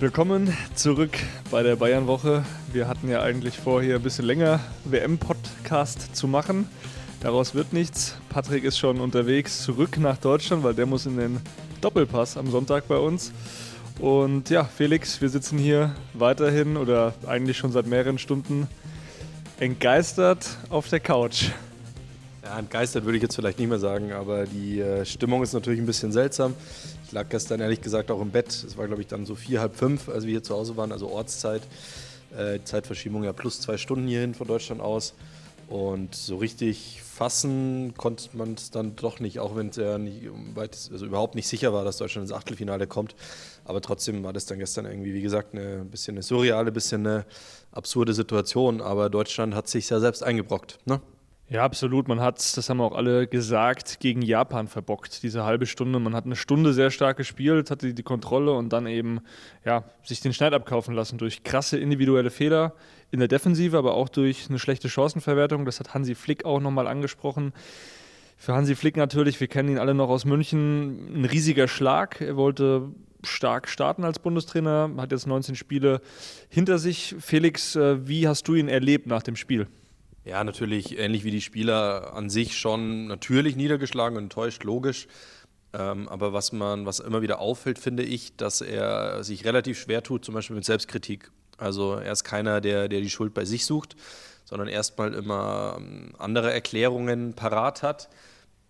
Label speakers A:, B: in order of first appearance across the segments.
A: Willkommen zurück bei der Bayernwoche. Wir hatten ja eigentlich vor, hier ein bisschen länger WM-Podcast zu machen. Daraus wird nichts. Patrick ist schon unterwegs zurück nach Deutschland, weil der muss in den Doppelpass am Sonntag bei uns. Und ja, Felix, wir sitzen hier weiterhin oder eigentlich schon seit mehreren Stunden entgeistert auf der Couch.
B: Ja, entgeistert würde ich jetzt vielleicht nicht mehr sagen, aber die äh, Stimmung ist natürlich ein bisschen seltsam. Ich lag gestern ehrlich gesagt auch im Bett. Es war, glaube ich, dann so vier, halb fünf, als wir hier zu Hause waren, also Ortszeit. Äh, Zeitverschiebung ja plus zwei Stunden hierhin von Deutschland aus. Und so richtig fassen konnte man es dann doch nicht, auch wenn es ja also überhaupt nicht sicher war, dass Deutschland ins Achtelfinale kommt. Aber trotzdem war das dann gestern irgendwie, wie gesagt, ein bisschen eine surreale, ein bisschen eine absurde Situation. Aber Deutschland hat sich ja selbst eingebrockt. Ne?
A: Ja, absolut. Man hat, das haben auch alle gesagt, gegen Japan verbockt, diese halbe Stunde. Man hat eine Stunde sehr stark gespielt, hatte die Kontrolle und dann eben ja, sich den Schneid abkaufen lassen durch krasse individuelle Fehler in der Defensive, aber auch durch eine schlechte Chancenverwertung. Das hat Hansi Flick auch nochmal angesprochen. Für Hansi Flick natürlich, wir kennen ihn alle noch aus München, ein riesiger Schlag. Er wollte stark starten als Bundestrainer, hat jetzt 19 Spiele hinter sich. Felix, äh, wie hast du ihn erlebt nach dem Spiel?
B: Ja, natürlich ähnlich wie die Spieler an sich schon natürlich niedergeschlagen und enttäuscht, logisch. Ähm, aber was man, was immer wieder auffällt, finde ich, dass er sich relativ schwer tut, zum Beispiel mit Selbstkritik. Also er ist keiner, der, der die Schuld bei sich sucht, sondern erstmal immer ähm, andere Erklärungen parat hat,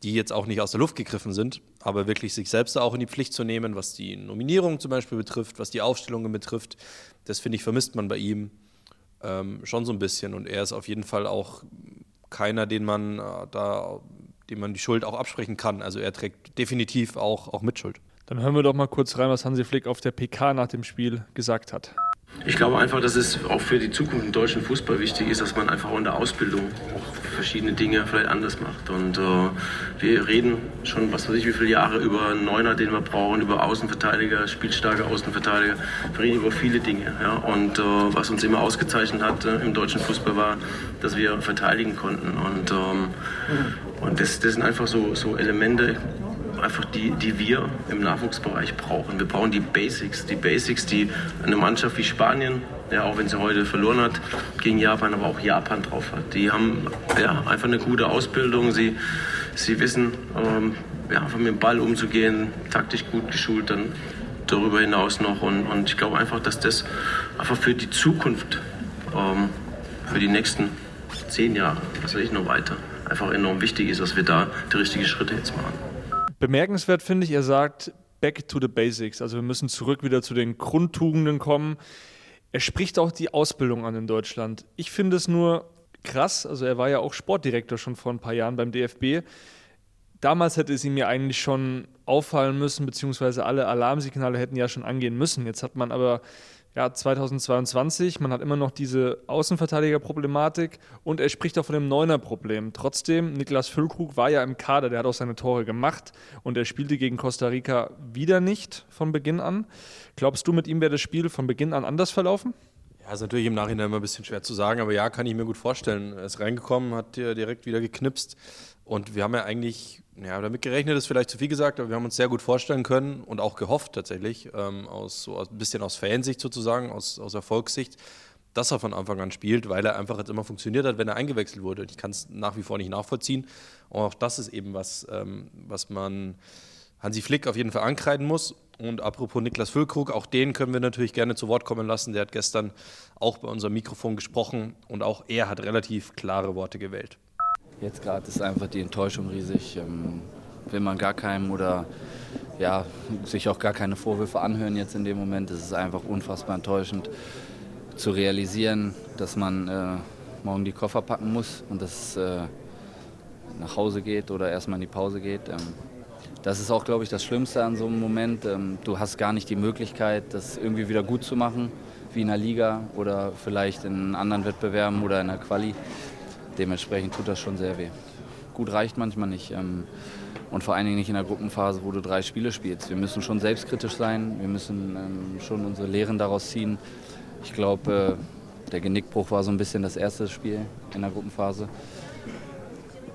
B: die jetzt auch nicht aus der Luft gegriffen sind, aber wirklich sich selbst auch in die Pflicht zu nehmen, was die Nominierung zum Beispiel betrifft, was die Aufstellungen betrifft. Das finde ich, vermisst man bei ihm ähm, schon so ein bisschen. Und er ist auf jeden Fall auch keiner, den man äh, da, dem man die Schuld auch absprechen kann. Also er trägt definitiv auch, auch Mitschuld.
A: Dann hören wir doch mal kurz rein, was Hansi Flick auf der PK nach dem Spiel gesagt hat.
C: Ich glaube einfach, dass es auch für die Zukunft im deutschen Fußball wichtig ist, dass man einfach in der Ausbildung auch verschiedene Dinge vielleicht anders macht. Und äh, wir reden schon, was weiß ich, wie viele Jahre über einen Neuner, den wir brauchen, über Außenverteidiger, spielstarke Außenverteidiger. Wir reden über viele Dinge. Ja? Und äh, was uns immer ausgezeichnet hat äh, im deutschen Fußball war, dass wir verteidigen konnten. Und, ähm, und das, das sind einfach so, so Elemente, einfach die, die wir im Nachwuchsbereich brauchen. Wir brauchen die Basics, die Basics, die eine Mannschaft wie Spanien, ja, auch wenn sie heute verloren hat gegen Japan, aber auch Japan drauf hat. Die haben ja, einfach eine gute Ausbildung. Sie, sie wissen, ähm, ja, einfach mit dem Ball umzugehen, taktisch gut geschult, dann darüber hinaus noch. Und, und ich glaube einfach, dass das einfach für die Zukunft, ähm, für die nächsten zehn Jahre, was weiß ich noch weiter, einfach enorm wichtig ist, dass wir da die richtigen Schritte jetzt machen.
A: Bemerkenswert finde ich, er sagt, back to the basics. Also wir müssen zurück wieder zu den Grundtugenden kommen. Er spricht auch die Ausbildung an in Deutschland. Ich finde es nur krass, also er war ja auch Sportdirektor schon vor ein paar Jahren beim DFB. Damals hätte es ihm ja eigentlich schon auffallen müssen, beziehungsweise alle Alarmsignale hätten ja schon angehen müssen. Jetzt hat man aber ja, 2022, man hat immer noch diese Außenverteidigerproblematik und er spricht auch von dem Neuner-Problem. Trotzdem, Niklas Füllkrug war ja im Kader, der hat auch seine Tore gemacht und er spielte gegen Costa Rica wieder nicht von Beginn an. Glaubst du, mit ihm wäre das Spiel von Beginn an anders verlaufen?
B: Ja, ist natürlich im Nachhinein immer ein bisschen schwer zu sagen, aber ja, kann ich mir gut vorstellen. Er ist reingekommen, hat direkt wieder geknipst und wir haben ja eigentlich ja, damit gerechnet ist vielleicht zu viel gesagt, aber wir haben uns sehr gut vorstellen können und auch gehofft tatsächlich, ähm, aus, so ein bisschen aus Fansicht sozusagen, aus, aus Erfolgssicht, dass er von Anfang an spielt, weil er einfach jetzt immer funktioniert hat, wenn er eingewechselt wurde. Ich kann es nach wie vor nicht nachvollziehen. Und auch das ist eben was, ähm, was man Hansi Flick auf jeden Fall ankreiden muss. Und apropos Niklas Füllkrug, auch den können wir natürlich gerne zu Wort kommen lassen. Der hat gestern auch bei unserem Mikrofon gesprochen und auch er hat relativ klare Worte gewählt.
D: Jetzt gerade ist einfach die Enttäuschung riesig. Ähm, will man gar keinem oder ja, sich auch gar keine Vorwürfe anhören jetzt in dem Moment. Es ist einfach unfassbar enttäuschend zu realisieren, dass man äh, morgen die Koffer packen muss und dass äh, nach Hause geht oder erstmal in die Pause geht. Ähm, das ist auch, glaube ich, das Schlimmste an so einem Moment. Ähm, du hast gar nicht die Möglichkeit, das irgendwie wieder gut zu machen, wie in der Liga oder vielleicht in anderen Wettbewerben oder in der Quali dementsprechend tut das schon sehr weh. Gut reicht manchmal nicht. Ähm, und vor allen Dingen nicht in der Gruppenphase, wo du drei Spiele spielst. Wir müssen schon selbstkritisch sein, wir müssen ähm, schon unsere Lehren daraus ziehen. Ich glaube, äh, der Genickbruch war so ein bisschen das erste Spiel in der Gruppenphase.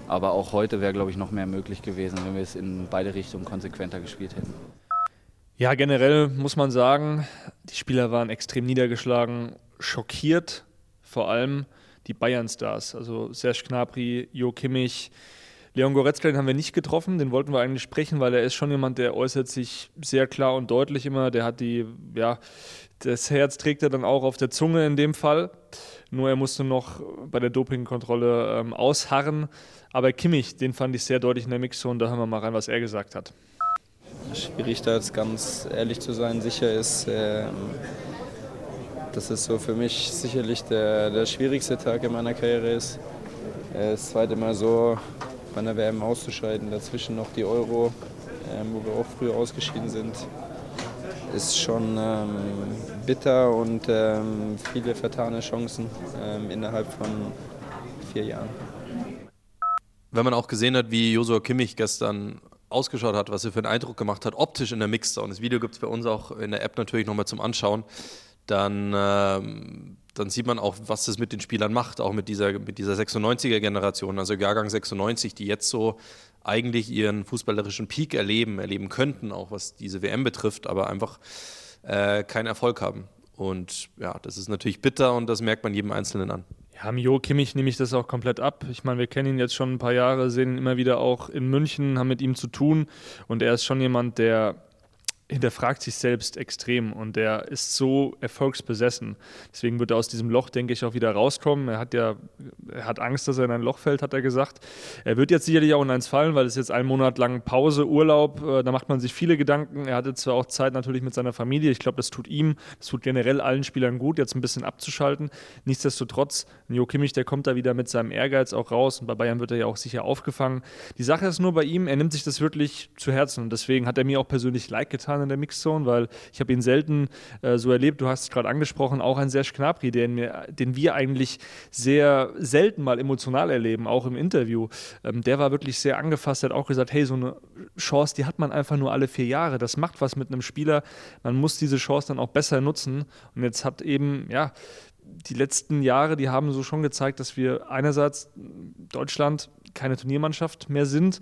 D: Aber auch heute wäre, glaube ich, noch mehr möglich gewesen, wenn wir es in beide Richtungen konsequenter gespielt hätten.
A: Ja, generell muss man sagen, die Spieler waren extrem niedergeschlagen, schockiert, vor allem die Bayern-Stars. Also Serge Gnabry, Jo Kimmich, Leon Goretzka, den haben wir nicht getroffen, den wollten wir eigentlich sprechen, weil er ist schon jemand, der äußert sich sehr klar und deutlich immer. Der hat die, ja, das Herz trägt er dann auch auf der Zunge in dem Fall. Nur er musste noch bei der Dopingkontrolle ähm, ausharren. Aber Kimmich, den fand ich sehr deutlich in der Mixzone. Da hören wir mal rein, was er gesagt hat.
E: Schwierig da jetzt ganz ehrlich zu sein. Sicher ist, äh, dass es so für mich sicherlich der, der schwierigste Tag in meiner Karriere ist. Äh, das zweite Mal so bei einer WM auszuscheiden, dazwischen noch die Euro, äh, wo wir auch früher ausgeschieden sind, ist schon ähm, bitter und ähm, viele vertane Chancen ähm, innerhalb von vier Jahren.
B: Wenn man auch gesehen hat, wie Josua Kimmich gestern ausgeschaut hat, was er für einen Eindruck gemacht hat, optisch in der Mixzone. Das Video gibt es bei uns auch in der App natürlich nochmal zum Anschauen. Dann, ähm, dann sieht man auch, was das mit den Spielern macht, auch mit dieser, mit dieser 96er-Generation, also Jahrgang 96, die jetzt so eigentlich ihren fußballerischen Peak erleben, erleben könnten, auch was diese WM betrifft, aber einfach äh, keinen Erfolg haben. Und ja, das ist natürlich bitter und das merkt man jedem Einzelnen an.
A: Ja, Mio Kimmich nehme ich das auch komplett ab. Ich meine, wir kennen ihn jetzt schon ein paar Jahre, sehen ihn immer wieder auch in München, haben mit ihm zu tun. Und er ist schon jemand, der hinterfragt sich selbst extrem und er ist so erfolgsbesessen. Deswegen wird er aus diesem Loch, denke ich, auch wieder rauskommen. Er hat ja, er hat Angst, dass er in ein Loch fällt, hat er gesagt. Er wird jetzt sicherlich auch in eins fallen, weil es jetzt einen Monat lang Pause, Urlaub, äh, da macht man sich viele Gedanken. Er hatte zwar auch Zeit natürlich mit seiner Familie. Ich glaube, das tut ihm, das tut generell allen Spielern gut, jetzt ein bisschen abzuschalten. Nichtsdestotrotz, Jo Kimmich, der kommt da wieder mit seinem Ehrgeiz auch raus und bei Bayern wird er ja auch sicher aufgefangen. Die Sache ist nur bei ihm, er nimmt sich das wirklich zu Herzen und deswegen hat er mir auch persönlich Like getan in der Mixzone, weil ich habe ihn selten äh, so erlebt. Du hast es gerade angesprochen, auch ein Serge Gnabry, den, den wir eigentlich sehr selten mal emotional erleben, auch im Interview. Ähm, der war wirklich sehr angefasst, hat auch gesagt, hey, so eine Chance, die hat man einfach nur alle vier Jahre. Das macht was mit einem Spieler. Man muss diese Chance dann auch besser nutzen. Und jetzt hat eben, ja, die letzten Jahre, die haben so schon gezeigt, dass wir einerseits Deutschland keine Turniermannschaft mehr sind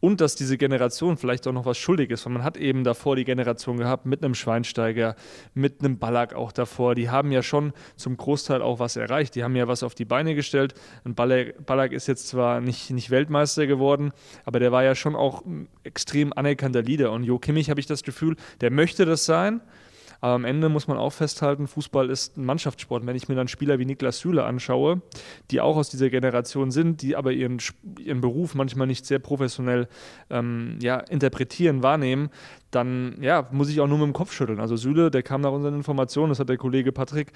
A: und dass diese Generation vielleicht auch noch was schuldig ist, weil man hat eben davor die Generation gehabt mit einem Schweinsteiger, mit einem Ballack auch davor. Die haben ja schon zum Großteil auch was erreicht. Die haben ja was auf die Beine gestellt. Ein Ballack, ist jetzt zwar nicht, nicht Weltmeister geworden, aber der war ja schon auch extrem anerkannter Leader. Und Jo Kimmich habe ich das Gefühl, der möchte das sein. Aber am Ende muss man auch festhalten, Fußball ist ein Mannschaftssport. Wenn ich mir dann Spieler wie Niklas Süle anschaue, die auch aus dieser Generation sind, die aber ihren, ihren Beruf manchmal nicht sehr professionell ähm, ja, interpretieren, wahrnehmen, dann ja, muss ich auch nur mit dem Kopf schütteln. Also Süle, der kam nach unseren Informationen, das hat der Kollege Patrick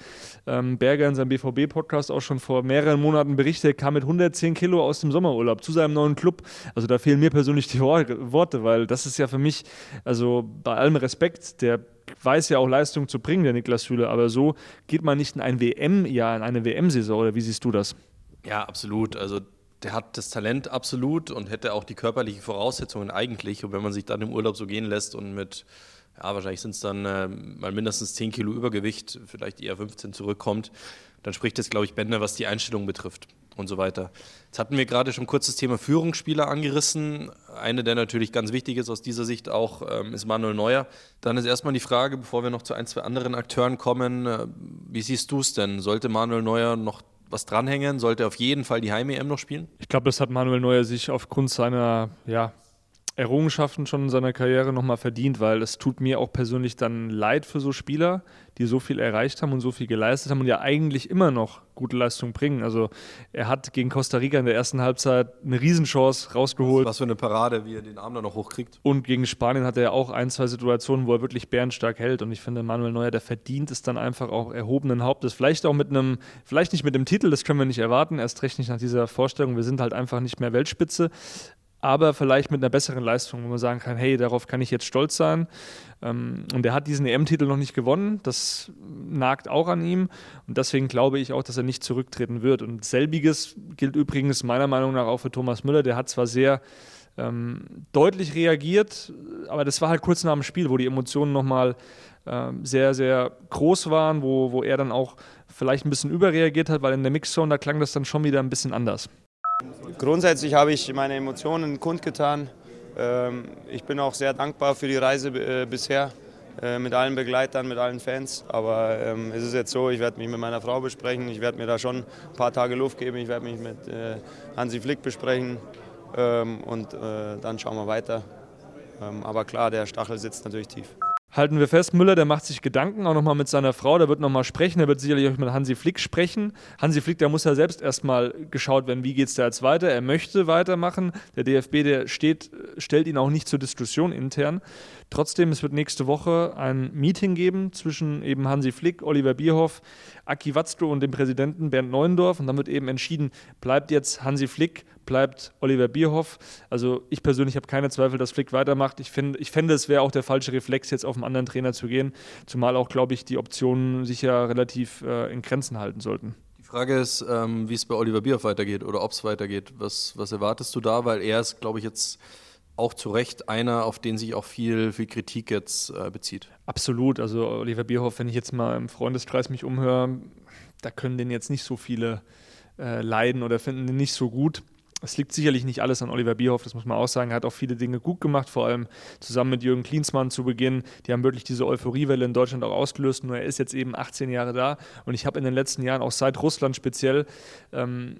A: ähm, Berger in seinem BVB-Podcast auch schon vor mehreren Monaten berichtet, kam mit 110 Kilo aus dem Sommerurlaub zu seinem neuen Club. Also da fehlen mir persönlich die Worte, weil das ist ja für mich, also bei allem Respekt, der weiß ja auch Leistung zu bringen, der Niklas Süle, aber so geht man nicht in ein WM-Jahr, in eine WM-Saison, oder wie siehst du das?
B: Ja, absolut. Also der hat das Talent absolut und hätte auch die körperlichen Voraussetzungen eigentlich. Und wenn man sich dann im Urlaub so gehen lässt und mit, ja, wahrscheinlich sind es dann äh, mal mindestens 10 Kilo Übergewicht, vielleicht eher 15 zurückkommt, dann spricht das, glaube ich, Bände, was die Einstellung betrifft und so weiter. Jetzt hatten wir gerade schon kurz das Thema Führungsspieler angerissen. Eine, der natürlich ganz wichtig ist aus dieser Sicht auch, ähm, ist Manuel Neuer. Dann ist erstmal die Frage, bevor wir noch zu ein, zwei anderen Akteuren kommen, äh, wie siehst du es denn? Sollte Manuel Neuer noch was dranhängen? Sollte auf jeden Fall die Heim-EM noch spielen?
A: Ich glaube, das hat Manuel Neuer sich aufgrund seiner ja, Errungenschaften schon in seiner Karriere nochmal verdient, weil es tut mir auch persönlich dann leid für so Spieler, die so viel erreicht haben und so viel geleistet haben und ja eigentlich immer noch gute Leistung bringen. Also er hat gegen Costa Rica in der ersten Halbzeit eine Riesenchance rausgeholt.
B: Was für eine Parade, wie er den Arm da noch hochkriegt.
A: Und gegen Spanien hat er auch ein, zwei Situationen, wo er wirklich bärenstark hält. Und ich finde, Manuel Neuer, der verdient es dann einfach auch erhobenen Hauptes. Vielleicht auch mit einem, vielleicht nicht mit dem Titel, das können wir nicht erwarten, erst recht nicht nach dieser Vorstellung. Wir sind halt einfach nicht mehr Weltspitze aber vielleicht mit einer besseren Leistung, wo man sagen kann, hey, darauf kann ich jetzt stolz sein. Ähm, und er hat diesen EM-Titel noch nicht gewonnen, das nagt auch an ihm und deswegen glaube ich auch, dass er nicht zurücktreten wird. Und selbiges gilt übrigens meiner Meinung nach auch für Thomas Müller, der hat zwar sehr ähm, deutlich reagiert, aber das war halt kurz nach dem Spiel, wo die Emotionen nochmal ähm, sehr, sehr groß waren, wo, wo er dann auch vielleicht ein bisschen überreagiert hat, weil in der Mixzone, da klang das dann schon wieder ein bisschen anders.
E: Grundsätzlich habe ich meine Emotionen kundgetan. Ähm, ich bin auch sehr dankbar für die Reise äh, bisher. äh, mit allen Begleitern, mit allen Fans. Aber ähm, es ist jetzt so, ich werde mich mit meiner Frau besprechen, ich werde mir da schon ein paar Tage Luft geben, ich werde mich mit äh, Hansi Flick besprechen ähm, und dann schauen wir weiter. Aber klar, der Stachel sitzt natürlich tief
A: halten wir fest, Müller, der macht sich Gedanken, auch nochmal mit seiner Frau, der wird nochmal sprechen, der wird sicherlich auch mit Hansi Flick sprechen. Hansi Flick, der muss ja selbst erstmal geschaut werden, wie geht es da jetzt weiter. Er möchte weitermachen. Der DFB, der steht, stellt ihn auch nicht zur Diskussion intern. Trotzdem, es wird nächste Woche ein Meeting geben zwischen eben Hansi Flick, Oliver Bierhoff, Aki Watzko und dem Präsidenten Bernd Neuendorf. Und dann wird eben entschieden, bleibt jetzt Hansi Flick bleibt Oliver Bierhoff. Also ich persönlich habe keine Zweifel, dass Flick weitermacht. Ich, find, ich fände, es wäre auch der falsche Reflex, jetzt auf einen anderen Trainer zu gehen, zumal auch, glaube ich, die Optionen sich ja relativ äh, in Grenzen halten sollten.
B: Die Frage ist, ähm, wie es bei Oliver Bierhoff weitergeht oder ob es weitergeht. Was, was erwartest du da? Weil er ist, glaube ich, jetzt auch zu Recht einer, auf den sich auch viel, viel Kritik jetzt äh, bezieht.
A: Absolut. Also Oliver Bierhoff, wenn ich jetzt mal im Freundeskreis mich umhöre, da können den jetzt nicht so viele äh, leiden oder finden den nicht so gut. Es liegt sicherlich nicht alles an Oliver Bierhoff, das muss man auch sagen. Er hat auch viele Dinge gut gemacht, vor allem zusammen mit Jürgen Klinsmann zu Beginn. Die haben wirklich diese Euphoriewelle in Deutschland auch ausgelöst. Nur er ist jetzt eben 18 Jahre da und ich habe in den letzten Jahren, auch seit Russland speziell, ähm,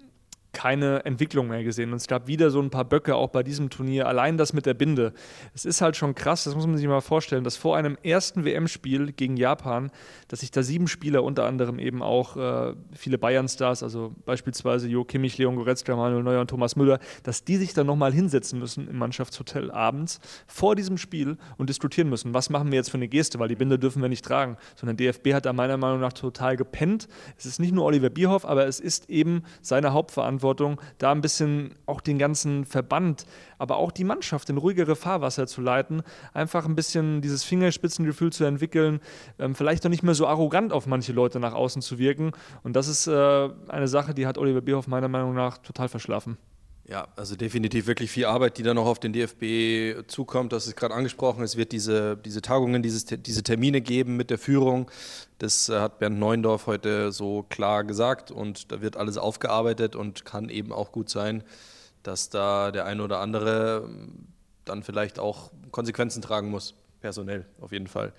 A: keine Entwicklung mehr gesehen. Und es gab wieder so ein paar Böcke auch bei diesem Turnier. Allein das mit der Binde. Es ist halt schon krass, das muss man sich mal vorstellen, dass vor einem ersten WM-Spiel gegen Japan, dass sich da sieben Spieler, unter anderem eben auch äh, viele Bayern-Stars, also beispielsweise Jo Kimmich, Leon Goretzka, Manuel Neuer und Thomas Müller, dass die sich dann nochmal hinsetzen müssen im Mannschaftshotel abends vor diesem Spiel und diskutieren müssen, was machen wir jetzt für eine Geste, weil die Binde dürfen wir nicht tragen. Sondern DFB hat da meiner Meinung nach total gepennt. Es ist nicht nur Oliver Bierhoff, aber es ist eben seine Hauptverantwortung Verantwortung, da ein bisschen auch den ganzen Verband, aber auch die Mannschaft in ruhigere Fahrwasser zu leiten, einfach ein bisschen dieses Fingerspitzengefühl zu entwickeln, ähm, vielleicht doch nicht mehr so arrogant auf manche Leute nach außen zu wirken. Und das ist äh, eine Sache, die hat Oliver Bierhoff meiner Meinung nach total verschlafen.
B: Ja, also definitiv wirklich viel Arbeit, die da noch auf den DFB zukommt. Das ist gerade angesprochen. Es wird diese, diese Tagungen, dieses, diese Termine geben mit der Führung. Das äh, hat Bernd Neuendorf heute so klar gesagt und da wird alles aufgearbeitet und kann eben auch gut sein, dass da der eine oder andere ähm, dann vielleicht auch Konsequenzen tragen muss, personell auf jeden Fall.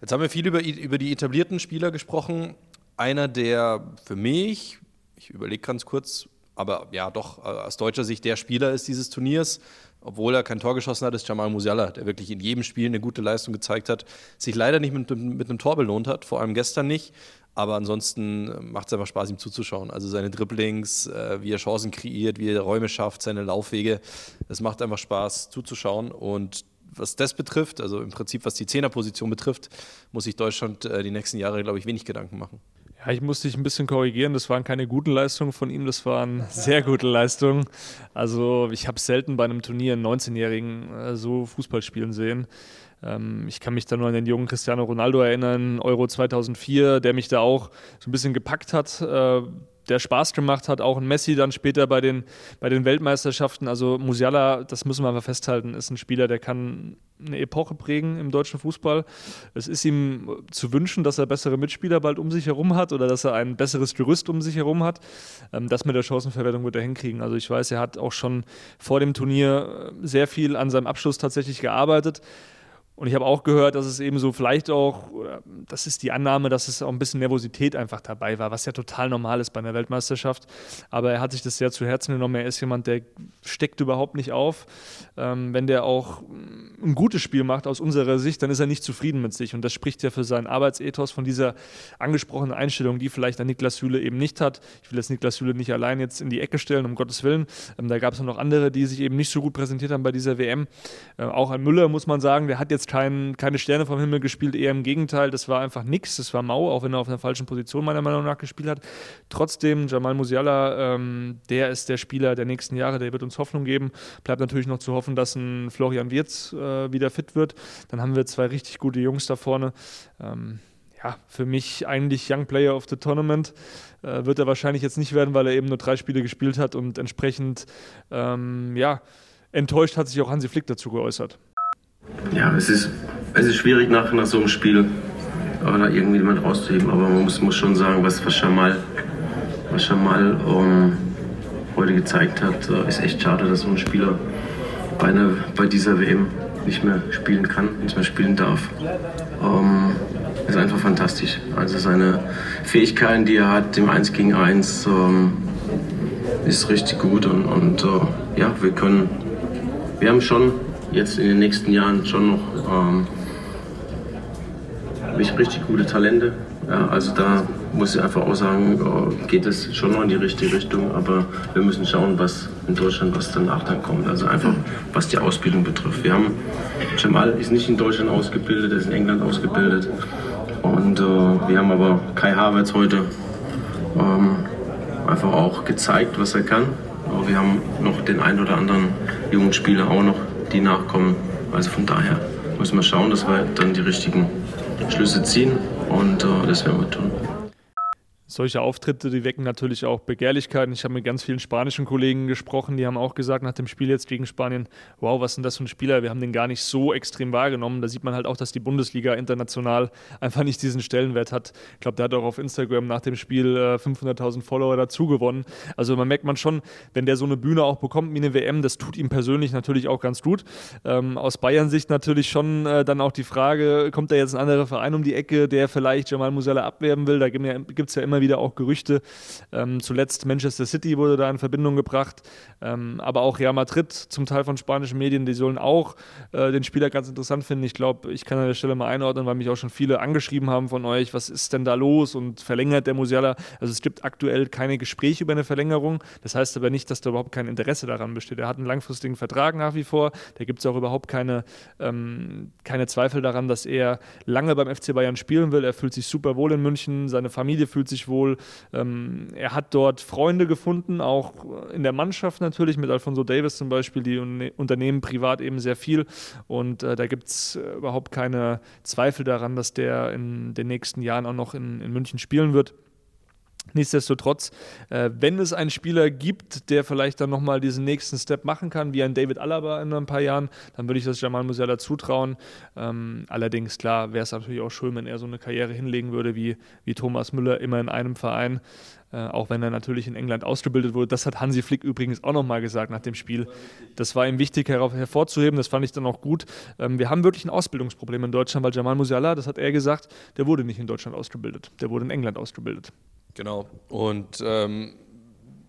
B: Jetzt haben wir viel über, über die etablierten Spieler gesprochen. Einer, der für mich, ich überlege ganz kurz, aber ja, doch äh, aus deutscher Sicht der Spieler ist dieses Turniers. Obwohl er kein Tor geschossen hat, ist Jamal Musiala, der wirklich in jedem Spiel eine gute Leistung gezeigt hat, sich leider nicht mit, mit einem Tor belohnt hat, vor allem gestern nicht. Aber ansonsten äh, macht es einfach Spaß, ihm zuzuschauen. Also seine Dribblings, äh, wie er Chancen kreiert, wie er Räume schafft, seine Laufwege. Es macht einfach Spaß zuzuschauen. Und was das betrifft, also im Prinzip was die Zehnerposition betrifft, muss sich Deutschland die nächsten Jahre, glaube ich, wenig Gedanken machen.
A: Ja, ich musste dich ein bisschen korrigieren. Das waren keine guten Leistungen von ihm, das waren sehr gute Leistungen. Also ich habe selten bei einem Turnier einen 19-Jährigen äh, so Fußball spielen sehen. Ähm, ich kann mich da nur an den jungen Cristiano Ronaldo erinnern, Euro 2004, der mich da auch so ein bisschen gepackt hat. Der Spaß gemacht hat, auch ein Messi dann später bei den, bei den Weltmeisterschaften. Also Musiala, das müssen wir einfach festhalten, ist ein Spieler, der kann eine Epoche prägen im deutschen Fußball. Es ist ihm zu wünschen, dass er bessere Mitspieler bald um sich herum hat oder dass er ein besseres Gerüst um sich herum hat. Ähm, das mit der Chancenverwertung wird er hinkriegen. Also ich weiß, er hat auch schon vor dem Turnier sehr viel an seinem Abschluss tatsächlich gearbeitet. Und ich habe auch gehört, dass es eben so vielleicht auch, das ist die Annahme, dass es auch ein bisschen Nervosität einfach dabei war, was ja total normal ist bei einer Weltmeisterschaft. Aber er hat sich das sehr zu Herzen genommen. Er ist jemand, der steckt überhaupt nicht auf. Ähm, wenn der auch ein gutes Spiel macht aus unserer Sicht, dann ist er nicht zufrieden mit sich. Und das spricht ja für seinen Arbeitsethos von dieser angesprochenen Einstellung, die vielleicht ein Niklas Süle eben nicht hat. Ich will jetzt Niklas Süle nicht allein jetzt in die Ecke stellen, um Gottes Willen. Ähm, da gab es noch andere, die sich eben nicht so gut präsentiert haben bei dieser WM. Äh, auch ein Müller, muss man sagen, der hat jetzt jetzt kein, keine Sterne vom Himmel gespielt, eher im Gegenteil. Das war einfach nichts. Das war mau, auch wenn er auf einer falschen Position meiner Meinung nach gespielt hat. Trotzdem, Jamal Musiala, ähm, der ist der Spieler der nächsten Jahre, der wird uns Hoffnung geben. Bleibt natürlich noch zu hoffen, dass ein Florian Wirz äh, wieder fit wird. Dann haben wir zwei richtig gute Jungs da vorne. Ähm, ja, für mich eigentlich Young Player of the Tournament. Äh, wird er wahrscheinlich jetzt nicht werden, weil er eben nur drei Spiele gespielt hat und entsprechend, ähm, ja, enttäuscht hat sich auch Hansi Flick dazu geäußert.
C: Ja, es ist, es ist schwierig nach, nach so einem Spiel da irgendwie jemand rauszuheben, aber man muss, muss schon sagen, was, Jamal, was um, heute gezeigt hat, äh, ist echt schade, dass so ein Spieler bei, einer, bei dieser WM nicht mehr spielen kann, nicht mehr spielen darf. Ähm, ist einfach fantastisch. Also seine Fähigkeiten, die er hat, im 1 gegen 1, ähm, ist richtig gut und, und äh, ja, wir können, wir haben schon jetzt in den nächsten Jahren schon noch ähm, richtig gute Talente. Ja, also da muss ich einfach auch sagen, äh, geht es schon noch in die richtige Richtung, aber wir müssen schauen, was in Deutschland, was danach dann kommt. Also einfach, was die Ausbildung betrifft. Wir haben, Jamal ist nicht in Deutschland ausgebildet, er ist in England ausgebildet. Und äh, wir haben aber Kai Havertz heute ähm, einfach auch gezeigt, was er kann. Aber wir haben noch den einen oder anderen jungen Spieler auch noch, die nachkommen. Also von daher müssen wir schauen, dass wir dann die richtigen Schlüsse ziehen und äh, das werden wir tun
A: solche Auftritte, die wecken natürlich auch Begehrlichkeiten. Ich habe mit ganz vielen spanischen Kollegen gesprochen, die haben auch gesagt nach dem Spiel jetzt gegen Spanien, wow, was sind das für ein Spieler? Wir haben den gar nicht so extrem wahrgenommen. Da sieht man halt auch, dass die Bundesliga international einfach nicht diesen Stellenwert hat. Ich glaube, der hat auch auf Instagram nach dem Spiel äh, 500.000 Follower dazu gewonnen. Also man merkt man schon, wenn der so eine Bühne auch bekommt wie eine WM, das tut ihm persönlich natürlich auch ganz gut. Ähm, aus Bayern-Sicht natürlich schon äh, dann auch die Frage, kommt da jetzt ein anderer Verein um die Ecke, der vielleicht Jamal Musiala abwerben will? Da gibt es ja immer wieder wieder auch Gerüchte. Ähm, zuletzt Manchester City wurde da in Verbindung gebracht, ähm, aber auch Real Madrid, zum Teil von spanischen Medien, die sollen auch äh, den Spieler ganz interessant finden. Ich glaube, ich kann an der Stelle mal einordnen, weil mich auch schon viele angeschrieben haben von euch, was ist denn da los und verlängert der Musiala? Also es gibt aktuell keine Gespräche über eine Verlängerung. Das heißt aber nicht, dass da überhaupt kein Interesse daran besteht. Er hat einen langfristigen Vertrag nach wie vor. Da gibt es auch überhaupt keine, ähm, keine Zweifel daran, dass er lange beim FC Bayern spielen will. Er fühlt sich super wohl in München, seine Familie fühlt sich wohl. Ähm, er hat dort Freunde gefunden, auch in der Mannschaft natürlich, mit Alfonso Davis zum Beispiel, die unternehmen privat eben sehr viel. Und äh, da gibt es äh, überhaupt keine Zweifel daran, dass der in den nächsten Jahren auch noch in, in München spielen wird. Nichtsdestotrotz, äh, wenn es einen Spieler gibt, der vielleicht dann nochmal diesen nächsten Step machen kann, wie ein David Alaba in ein paar Jahren, dann würde ich das Jamal Musiala zutrauen. Ähm, allerdings, klar, wäre es natürlich auch schön, wenn er so eine Karriere hinlegen würde wie, wie Thomas Müller, immer in einem Verein. Äh, auch wenn er natürlich in England ausgebildet wurde. Das hat Hansi Flick übrigens auch nochmal gesagt nach dem Spiel. Das war ihm wichtig hervorzuheben, das fand ich dann auch gut. Ähm, wir haben wirklich ein Ausbildungsproblem in Deutschland, weil Jamal Musiala, das hat er gesagt, der wurde nicht in Deutschland ausgebildet, der wurde in England ausgebildet.
B: Genau. Und ähm,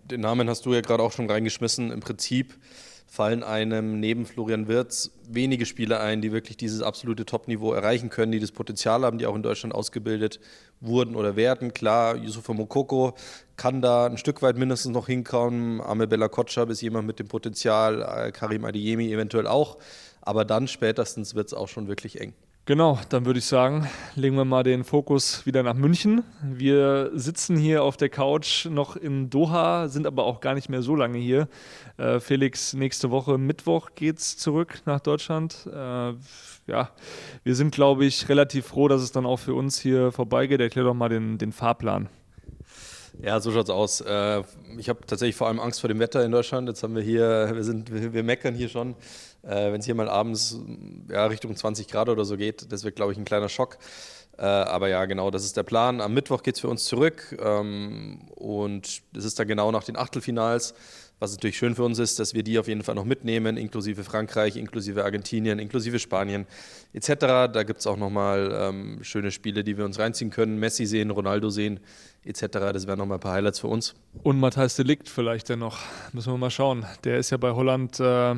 B: den Namen hast du ja gerade auch schon reingeschmissen. Im Prinzip fallen einem neben Florian Wirz wenige Spieler ein, die wirklich dieses absolute Top-Niveau erreichen können, die das Potenzial haben, die auch in Deutschland ausgebildet wurden oder werden. Klar, Yusufa Mokoko kann da ein Stück weit mindestens noch hinkommen. Ame Bella Kotschab ist jemand mit dem Potenzial, äh, Karim Adeyemi eventuell auch. Aber dann spätestens wird es auch schon wirklich eng.
A: Genau, dann würde ich sagen, legen wir mal den Fokus wieder nach München. Wir sitzen hier auf der Couch noch in Doha, sind aber auch gar nicht mehr so lange hier. Äh, Felix, nächste Woche Mittwoch geht's zurück nach Deutschland. Äh, ja, wir sind, glaube ich, relativ froh, dass es dann auch für uns hier vorbeigeht. Erklär doch mal den, den Fahrplan.
B: Ja, so schaut's aus. Äh, ich habe tatsächlich vor allem Angst vor dem Wetter in Deutschland. Jetzt haben wir hier, wir sind, wir, wir meckern hier schon. Äh, Wenn es hier mal abends ja, Richtung 20 Grad oder so geht, das wird, glaube ich, ein kleiner Schock. Äh, aber ja, genau, das ist der Plan. Am Mittwoch geht es für uns zurück ähm, und das ist dann genau nach den Achtelfinals. Was natürlich schön für uns ist, dass wir die auf jeden Fall noch mitnehmen, inklusive Frankreich, inklusive Argentinien, inklusive Spanien etc. Da gibt es auch nochmal ähm, schöne Spiele, die wir uns reinziehen können. Messi sehen, Ronaldo sehen etc. Das wären nochmal ein paar Highlights für uns.
A: Und Matthijs Delikt vielleicht dennoch. Müssen wir mal schauen. Der ist ja bei Holland äh,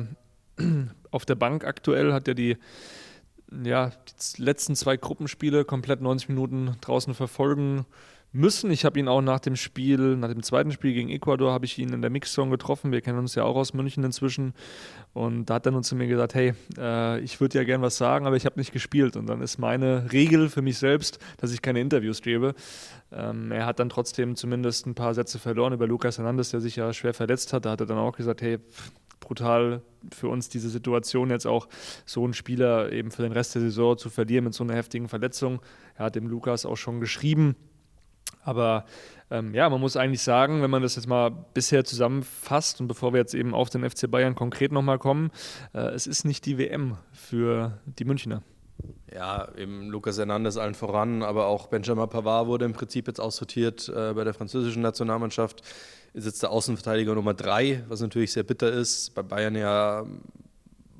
A: auf der Bank aktuell, hat ja die, ja, die letzten zwei Gruppenspiele komplett 90 Minuten draußen verfolgen müssen. Ich habe ihn auch nach dem Spiel, nach dem zweiten Spiel gegen Ecuador, habe ich ihn in der Mixzone getroffen. Wir kennen uns ja auch aus München inzwischen. Und da hat er dann zu mir gesagt, hey, äh, ich würde ja gern was sagen, aber ich habe nicht gespielt. Und dann ist meine Regel für mich selbst, dass ich keine Interviews gebe. Ähm, er hat dann trotzdem zumindest ein paar Sätze verloren über Lukas Hernandez, der sich ja schwer verletzt hat. Da hat er dann auch gesagt, hey, brutal für uns diese Situation jetzt auch, so einen Spieler eben für den Rest der Saison zu verlieren mit so einer heftigen Verletzung. Er hat dem Lukas auch schon geschrieben. Aber ähm, ja, man muss eigentlich sagen, wenn man das jetzt mal bisher zusammenfasst und bevor wir jetzt eben auf den FC Bayern konkret nochmal kommen, äh, es ist nicht die WM für die Münchner.
B: Ja, eben Lucas Hernandez allen voran, aber auch Benjamin Pavard wurde im Prinzip jetzt aussortiert äh, bei der französischen Nationalmannschaft. Ist jetzt der Außenverteidiger Nummer drei, was natürlich sehr bitter ist. Bei Bayern ja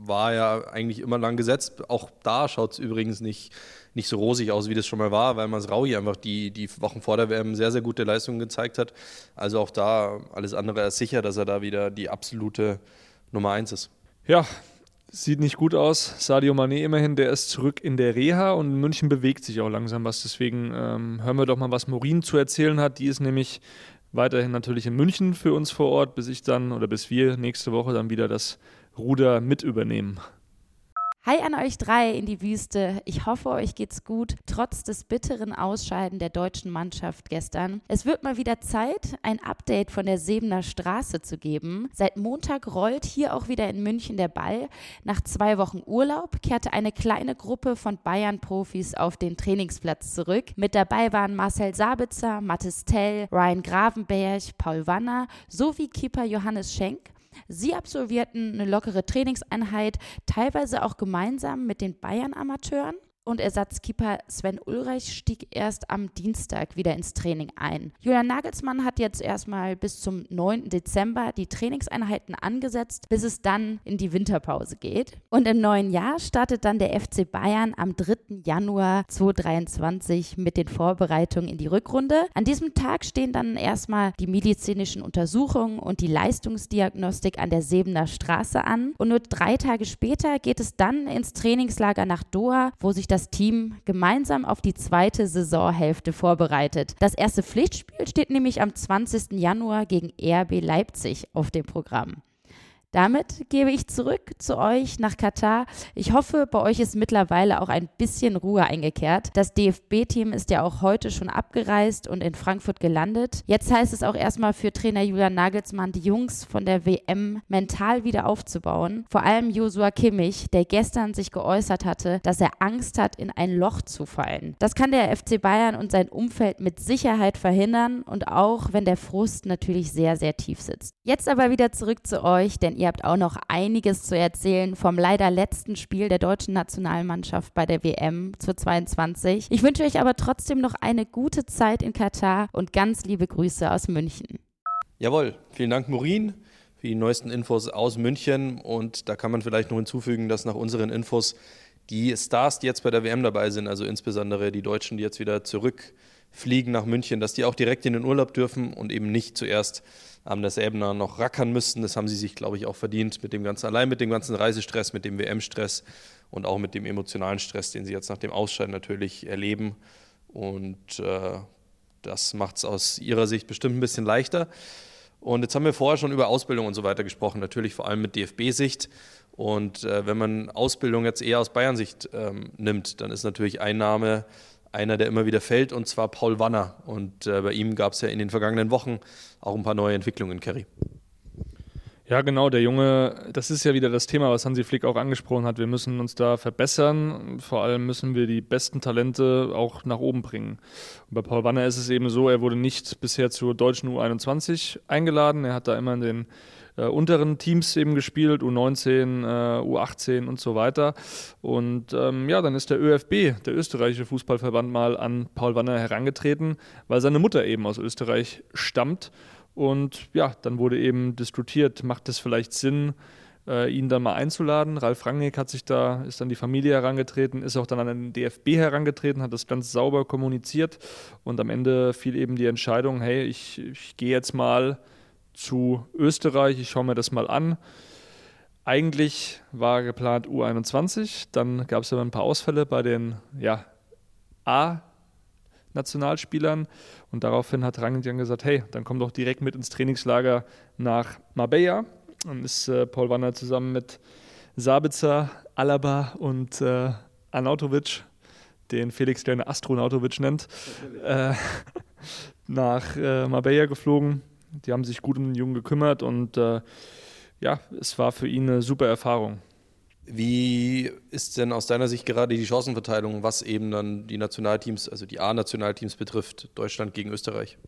B: war ja eigentlich immer lang gesetzt. Auch da schaut es übrigens nicht, nicht so rosig aus, wie das schon mal war, weil Masraui einfach die, die Wochen vor der WM sehr, sehr gute Leistungen gezeigt hat. Also auch da alles andere als sicher, dass er da wieder die absolute Nummer eins ist.
A: Ja, Sieht nicht gut aus. Sadio Mané immerhin, der ist zurück in der Reha und München bewegt sich auch langsam was. Deswegen ähm, hören wir doch mal, was Morin zu erzählen hat. Die ist nämlich weiterhin natürlich in München für uns vor Ort, bis ich dann oder bis wir nächste Woche dann wieder das Ruder mit übernehmen.
F: Hi an euch drei in die Wüste. Ich hoffe, euch geht's gut, trotz des bitteren Ausscheiden der deutschen Mannschaft gestern. Es wird mal wieder Zeit, ein Update von der Sebener Straße zu geben. Seit Montag rollt hier auch wieder in München der Ball. Nach zwei Wochen Urlaub kehrte eine kleine Gruppe von Bayern-Profis auf den Trainingsplatz zurück. Mit dabei waren Marcel Sabitzer, Mathis Tell, Ryan Gravenberg, Paul Wanner sowie Keeper Johannes Schenk. Sie absolvierten eine lockere Trainingseinheit, teilweise auch gemeinsam mit den Bayern-Amateuren und Ersatzkeeper Sven Ulreich stieg erst am Dienstag wieder ins Training ein. Julian Nagelsmann hat jetzt erstmal bis zum 9. Dezember die Trainingseinheiten angesetzt, bis es dann in die Winterpause geht. Und im neuen Jahr startet dann der FC Bayern am 3. Januar 2023 mit den Vorbereitungen in die Rückrunde. An diesem Tag stehen dann erstmal die medizinischen Untersuchungen und die Leistungsdiagnostik an der Sebener Straße an. Und nur drei Tage später geht es dann ins Trainingslager nach Doha, wo sich das Team gemeinsam auf die zweite Saisonhälfte vorbereitet. Das erste Pflichtspiel steht nämlich am 20. Januar gegen RB Leipzig auf dem Programm. Damit gebe ich zurück zu euch nach Katar. Ich hoffe, bei euch ist mittlerweile auch ein bisschen Ruhe eingekehrt. Das DFB-Team ist ja auch heute schon abgereist und in Frankfurt gelandet. Jetzt heißt es auch erstmal für Trainer Julian Nagelsmann, die Jungs von der WM mental wieder aufzubauen. Vor allem Josua Kimmich, der gestern sich geäußert hatte, dass er Angst hat, in ein Loch zu fallen. Das kann der FC Bayern und sein Umfeld mit Sicherheit verhindern und auch wenn der Frust natürlich sehr, sehr tief sitzt. Jetzt aber wieder zurück zu euch, denn Ihr habt auch noch einiges zu erzählen vom leider letzten Spiel der deutschen Nationalmannschaft bei der WM zur 22. Ich wünsche euch aber trotzdem noch eine gute Zeit in Katar und ganz liebe Grüße aus München.
B: Jawohl, vielen Dank, Morin, für die neuesten Infos aus München. Und da kann man vielleicht noch hinzufügen, dass nach unseren Infos die Stars, die jetzt bei der WM dabei sind, also insbesondere die Deutschen, die jetzt wieder zurückfliegen nach München, dass die auch direkt in den Urlaub dürfen und eben nicht zuerst am das Ebener noch rackern müssten. Das haben sie sich, glaube ich, auch verdient mit dem ganzen, allein mit dem ganzen Reisestress, mit dem WM-Stress und auch mit dem emotionalen Stress, den sie jetzt nach dem Ausscheiden natürlich erleben. Und äh, das macht es aus ihrer Sicht bestimmt ein bisschen leichter. Und jetzt haben wir vorher schon über Ausbildung und so weiter gesprochen, natürlich vor allem mit DFB-Sicht. Und äh, wenn man Ausbildung jetzt eher aus Bayern-Sicht ähm, nimmt, dann ist natürlich Einnahme einer, der immer wieder fällt, und zwar Paul Wanner. Und äh, bei ihm gab es ja in den vergangenen Wochen auch ein paar neue Entwicklungen, Kerry.
A: Ja, genau, der Junge, das ist ja wieder das Thema, was Hansi Flick auch angesprochen hat. Wir müssen uns da verbessern. Vor allem müssen wir die besten Talente auch nach oben bringen. Und bei Paul Wanner ist es eben so, er wurde nicht bisher zur deutschen U21 eingeladen. Er hat da immer in den äh, unteren Teams eben gespielt, U19, äh, U18 und so weiter. Und ähm, ja, dann ist der ÖFB, der österreichische Fußballverband, mal an Paul Wanner herangetreten, weil seine Mutter eben aus Österreich stammt. Und ja, dann wurde eben diskutiert, macht es vielleicht Sinn, äh, ihn dann mal einzuladen. Ralf Rangnick hat sich da, ist an die Familie herangetreten, ist auch dann an den DFB herangetreten, hat das ganz sauber kommuniziert und am Ende fiel eben die Entscheidung, hey, ich, ich gehe jetzt mal zu Österreich. Ich schaue mir das mal an. Eigentlich war geplant U21, dann gab es aber ein paar Ausfälle bei den ja, A-Nationalspielern und daraufhin hat Rangnick gesagt, hey, dann komm doch direkt mit ins Trainingslager nach Marbella. Dann ist äh, Paul Wanner zusammen mit Sabitzer, Alaba und äh, Arnautovic, den Felix gerne Astronautovic nennt, äh, nach äh, Marbella geflogen die haben sich gut um den Jungen gekümmert und äh, ja, es war für ihn eine super Erfahrung.
B: Wie ist denn aus deiner Sicht gerade die Chancenverteilung, was eben dann die Nationalteams, also die A-Nationalteams betrifft, Deutschland gegen Österreich?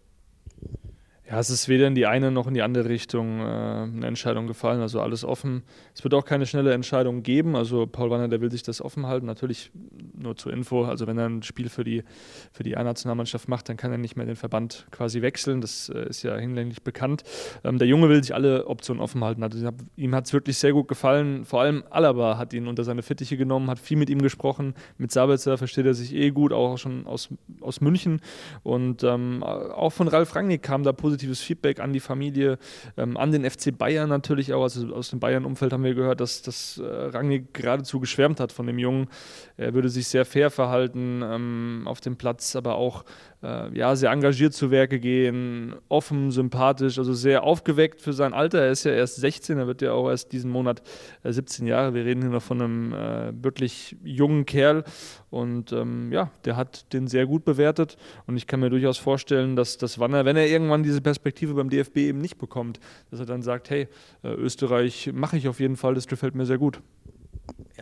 A: Ja, es ist weder in die eine noch in die andere Richtung äh, eine Entscheidung gefallen, also alles offen. Es wird auch keine schnelle Entscheidung geben. Also Paul Wanner, der will sich das offen halten. Natürlich nur zur Info, also wenn er ein Spiel für die, für die A-Nationalmannschaft macht, dann kann er nicht mehr den Verband quasi wechseln. Das äh, ist ja hinlänglich bekannt. Ähm, der Junge will sich alle Optionen offen halten. Also, ihm hat es wirklich sehr gut gefallen. Vor allem Alaba hat ihn unter seine Fittiche genommen, hat viel mit ihm gesprochen. Mit Sabitzer versteht er sich eh gut, auch schon aus, aus München. Und ähm, auch von Ralf Rangnick kam da positiv positives Feedback an die Familie, ähm, an den FC Bayern natürlich auch. Also aus dem Bayern-Umfeld haben wir gehört, dass, dass äh, Rangnick geradezu geschwärmt hat von dem Jungen. Er würde sich sehr fair verhalten ähm, auf dem Platz, aber auch äh, ja, sehr engagiert zu Werke gehen, offen, sympathisch, also sehr aufgeweckt für sein Alter. Er ist ja erst 16, er wird ja auch erst diesen Monat äh, 17 Jahre. Wir reden hier noch von einem äh, wirklich jungen Kerl und ähm, ja, der hat den sehr gut bewertet und ich kann mir durchaus vorstellen, dass das Wanner, wenn er irgendwann diese Perspektive beim DFB eben nicht bekommt, dass er dann sagt, hey, äh, Österreich mache ich auf jeden Fall, das gefällt mir sehr gut.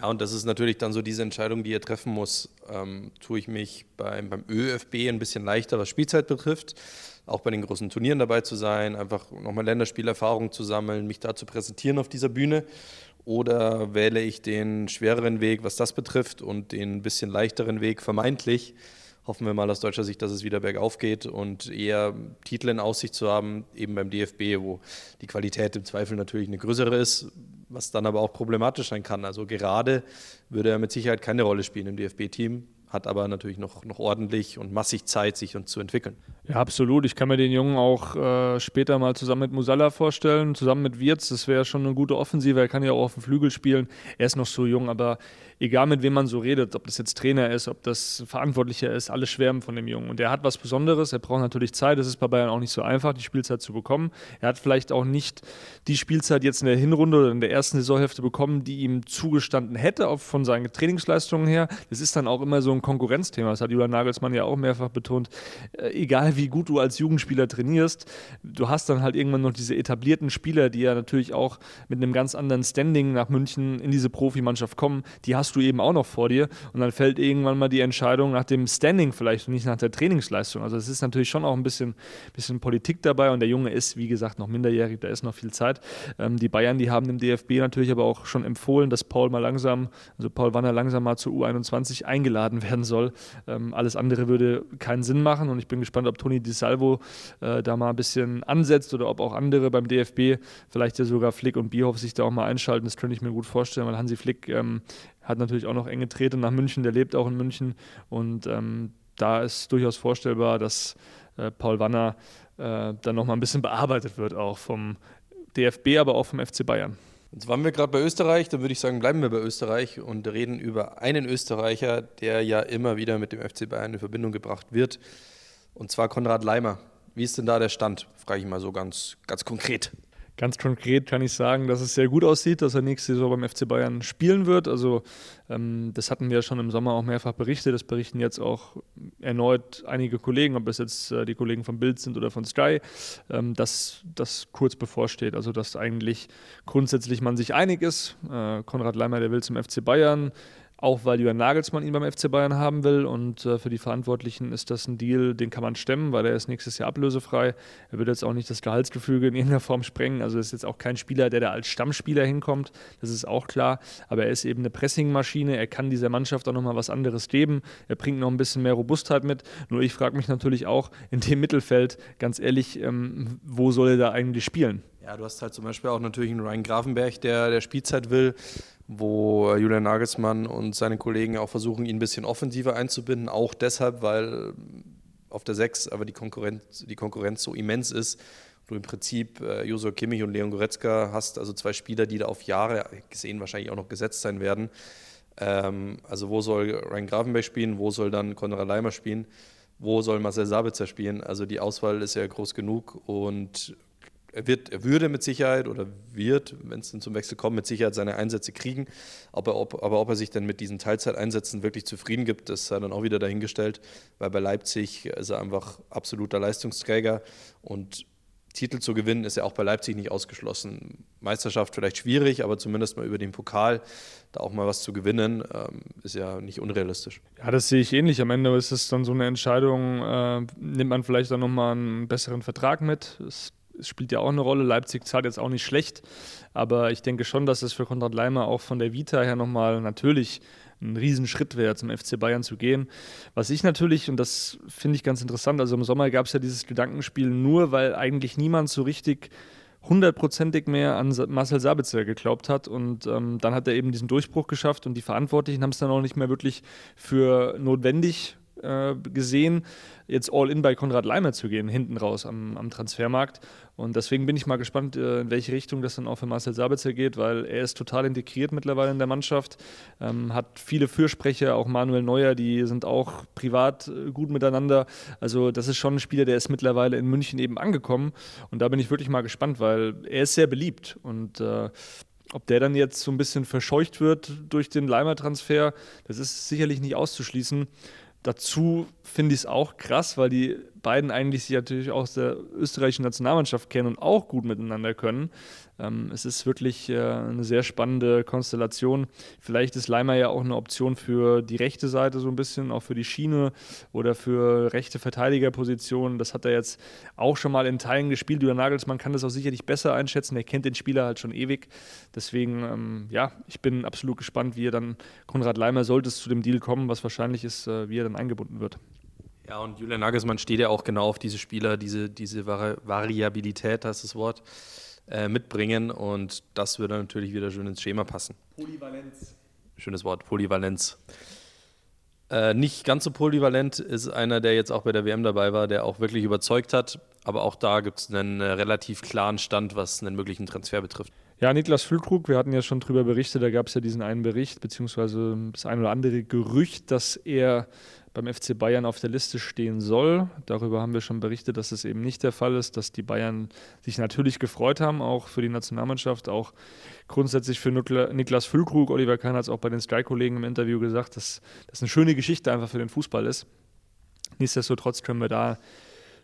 B: Ja, und das ist natürlich dann so diese Entscheidung, die er treffen muss. Ähm, tue ich mich beim, beim ÖFB ein bisschen leichter, was Spielzeit betrifft, auch bei den großen Turnieren dabei zu sein, einfach nochmal Länderspielerfahrung zu sammeln, mich da zu präsentieren auf dieser Bühne. Oder wähle ich den schwereren Weg, was das betrifft, und den bisschen leichteren Weg, vermeintlich, hoffen wir mal aus deutscher Sicht, dass es wieder bergauf geht und eher Titel in Aussicht zu haben, eben beim DFB, wo die Qualität im Zweifel natürlich eine größere ist, was dann aber auch problematisch sein kann. Also gerade würde er mit Sicherheit keine Rolle spielen im DFB-Team, hat aber natürlich noch, noch ordentlich und massig Zeit, sich uns zu entwickeln.
A: Ja, absolut. Ich kann mir den Jungen auch äh, später mal zusammen mit Musalla vorstellen, zusammen mit Wirtz. Das wäre schon eine gute Offensive. Er kann ja auch auf dem Flügel spielen. Er ist noch so jung, aber egal mit wem man so redet, ob das jetzt Trainer ist, ob das Verantwortlicher ist, alle schwärmen von dem Jungen. Und er hat was Besonderes, er braucht natürlich Zeit, es ist bei Bayern auch nicht so einfach, die Spielzeit zu bekommen. Er hat vielleicht auch nicht die Spielzeit jetzt in der Hinrunde oder in der ersten Saisonhälfte bekommen, die ihm zugestanden hätte, auch von seinen Trainingsleistungen her. Das ist dann auch immer so ein Konkurrenzthema, das hat Julian Nagelsmann ja auch mehrfach betont. Äh, egal wie gut du als Jugendspieler trainierst, du hast dann halt irgendwann noch diese etablierten Spieler, die ja natürlich auch mit einem ganz anderen Standing nach München in diese Profimannschaft kommen, die hast du eben auch noch vor dir. Und dann fällt irgendwann mal die Entscheidung nach dem Standing vielleicht und nicht nach der Trainingsleistung. Also es ist natürlich schon auch ein bisschen, bisschen Politik dabei und der Junge ist, wie gesagt, noch minderjährig, da ist noch viel Zeit. Ähm, die Bayern, die haben dem DFB natürlich aber auch schon empfohlen, dass Paul mal langsam, also Paul Wanner langsam mal zur U21 eingeladen werden soll. Ähm, alles andere würde keinen Sinn machen und ich bin gespannt, ob Toni Di Salvo äh, da mal ein bisschen ansetzt oder ob auch andere beim DFB, vielleicht ja sogar Flick und Bierhoff sich da auch mal einschalten. Das könnte ich mir gut vorstellen, weil Hansi Flick ähm, hat natürlich auch noch enge Trete nach München, der lebt auch in München und ähm, da ist durchaus vorstellbar, dass äh, Paul Wanner äh, dann nochmal ein bisschen bearbeitet wird, auch vom DFB, aber auch vom FC Bayern.
B: Jetzt waren wir gerade bei Österreich, dann würde ich sagen, bleiben wir bei Österreich und reden über einen Österreicher, der ja immer wieder mit dem FC Bayern in Verbindung gebracht wird, und zwar Konrad Leimer. Wie ist denn da der Stand? Frage ich mal so ganz, ganz konkret.
A: Ganz konkret kann ich sagen, dass es sehr gut aussieht, dass er nächste Saison beim FC Bayern spielen wird. Also ähm, das hatten wir schon im Sommer auch mehrfach berichtet. Das berichten jetzt auch erneut einige Kollegen, ob es jetzt äh, die Kollegen von Bild sind oder von Sky, ähm, dass das kurz bevorsteht. Also dass eigentlich grundsätzlich man sich einig ist. Äh, Konrad Leimer, der will zum FC Bayern auch weil Jürgen Nagelsmann ihn beim FC Bayern haben will und äh, für die Verantwortlichen ist das ein Deal, den kann man stemmen, weil er ist nächstes Jahr ablösefrei. Er wird jetzt auch nicht das Gehaltsgefüge in irgendeiner Form sprengen, also ist jetzt auch kein Spieler, der da als Stammspieler hinkommt, das ist auch klar, aber er ist eben eine Pressingmaschine, er kann dieser Mannschaft auch nochmal was anderes geben, er bringt noch ein bisschen mehr Robustheit mit, nur ich frage mich natürlich auch in dem Mittelfeld, ganz ehrlich, ähm, wo soll er da eigentlich spielen?
B: Ja, du hast halt zum Beispiel auch natürlich einen Ryan Grafenberg, der der Spielzeit will, wo Julian Nagelsmann und seine Kollegen auch versuchen, ihn ein bisschen offensiver einzubinden. Auch deshalb, weil auf der 6 aber die Konkurrenz, die Konkurrenz so immens ist. Du im Prinzip äh, Josua Kimmich und Leon Goretzka hast, also zwei Spieler, die da auf Jahre gesehen wahrscheinlich auch noch gesetzt sein werden. Ähm, also wo soll Ryan Grafenberg spielen, wo soll dann Konrad Leimer spielen, wo soll Marcel Sabitzer spielen? Also die Auswahl ist ja groß genug und er, wird, er würde mit Sicherheit oder wird, wenn es dann zum Wechsel kommt, mit Sicherheit seine Einsätze kriegen. Aber ob, aber ob er sich dann mit diesen Teilzeiteinsätzen wirklich zufrieden gibt, das sei dann auch wieder dahingestellt, weil bei Leipzig ist er einfach absoluter Leistungsträger und Titel zu gewinnen, ist ja auch bei Leipzig nicht ausgeschlossen. Meisterschaft vielleicht schwierig, aber zumindest mal über den Pokal da auch mal was zu gewinnen, ähm, ist ja nicht unrealistisch.
A: Ja, das sehe ich ähnlich. Am Ende ist es dann so eine Entscheidung, äh, nimmt man vielleicht dann nochmal einen besseren Vertrag mit. Es, spielt ja auch eine Rolle. Leipzig zahlt jetzt auch nicht schlecht, aber ich denke schon, dass es für Konrad Leimer auch von der Vita her nochmal natürlich ein Riesenschritt wäre, zum FC Bayern zu gehen. Was ich natürlich, und das finde ich ganz interessant, also im Sommer gab es ja dieses Gedankenspiel nur, weil eigentlich niemand so richtig hundertprozentig mehr an Marcel Sabitzer geglaubt hat. Und ähm, dann hat er eben diesen Durchbruch geschafft und die Verantwortlichen haben es dann auch nicht mehr wirklich für notwendig äh, gesehen, jetzt all in bei Konrad Leimer zu gehen, hinten raus am, am Transfermarkt. Und deswegen bin ich mal gespannt, äh, in welche Richtung das dann auch für Marcel Sabitzer geht, weil er ist total integriert mittlerweile in der Mannschaft, ähm, hat viele Fürsprecher, auch Manuel Neuer, die sind auch privat äh, gut miteinander. Also das ist schon ein Spieler, der ist mittlerweile in München eben angekommen. Und da bin ich wirklich mal gespannt, weil er ist sehr beliebt und äh, ob der dann jetzt so ein bisschen verscheucht wird durch den Leimer-Transfer, das ist sicherlich nicht auszuschließen. Dazu finde ich es auch krass, weil die beiden eigentlich sich natürlich aus der österreichischen Nationalmannschaft kennen und auch gut miteinander können. Ähm, es ist wirklich äh, eine sehr spannende Konstellation. Vielleicht ist Leimer ja auch eine Option für die rechte Seite so ein bisschen, auch für die Schiene oder für rechte Verteidigerpositionen. Das hat er jetzt auch schon mal in Teilen gespielt. Julian Nagelsmann kann das auch sicherlich besser einschätzen. Er kennt den Spieler halt schon ewig. Deswegen, ähm, ja, ich bin absolut gespannt, wie er dann Konrad Leimer, sollte es zu dem Deal kommen, was wahrscheinlich ist, äh, wie er dann eingebunden wird.
B: Ja, und Julian Nagelsmann steht ja auch genau auf diese Spieler, diese, diese Vari Variabilität, das ist das Wort, äh, mitbringen. Und das würde natürlich wieder schön ins Schema passen. Polyvalenz. Schönes Wort, Polyvalenz. Äh, nicht ganz so polyvalent ist einer, der jetzt auch bei der WM dabei war, der auch wirklich überzeugt hat. Aber auch da gibt es einen äh, relativ klaren Stand, was einen möglichen Transfer betrifft.
A: Ja, Niklas Füllkrug, wir hatten ja schon drüber berichtet, da gab es ja diesen einen Bericht, beziehungsweise das ein oder andere Gerücht, dass er beim FC Bayern auf der Liste stehen soll. Darüber haben wir schon berichtet, dass es eben nicht der Fall ist, dass die Bayern sich natürlich gefreut haben, auch für die Nationalmannschaft, auch grundsätzlich für Niklas Füllkrug. Oliver Kahn hat es auch bei den Sky-Kollegen im Interview gesagt, dass das eine schöne Geschichte einfach für den Fußball ist. Nichtsdestotrotz können wir da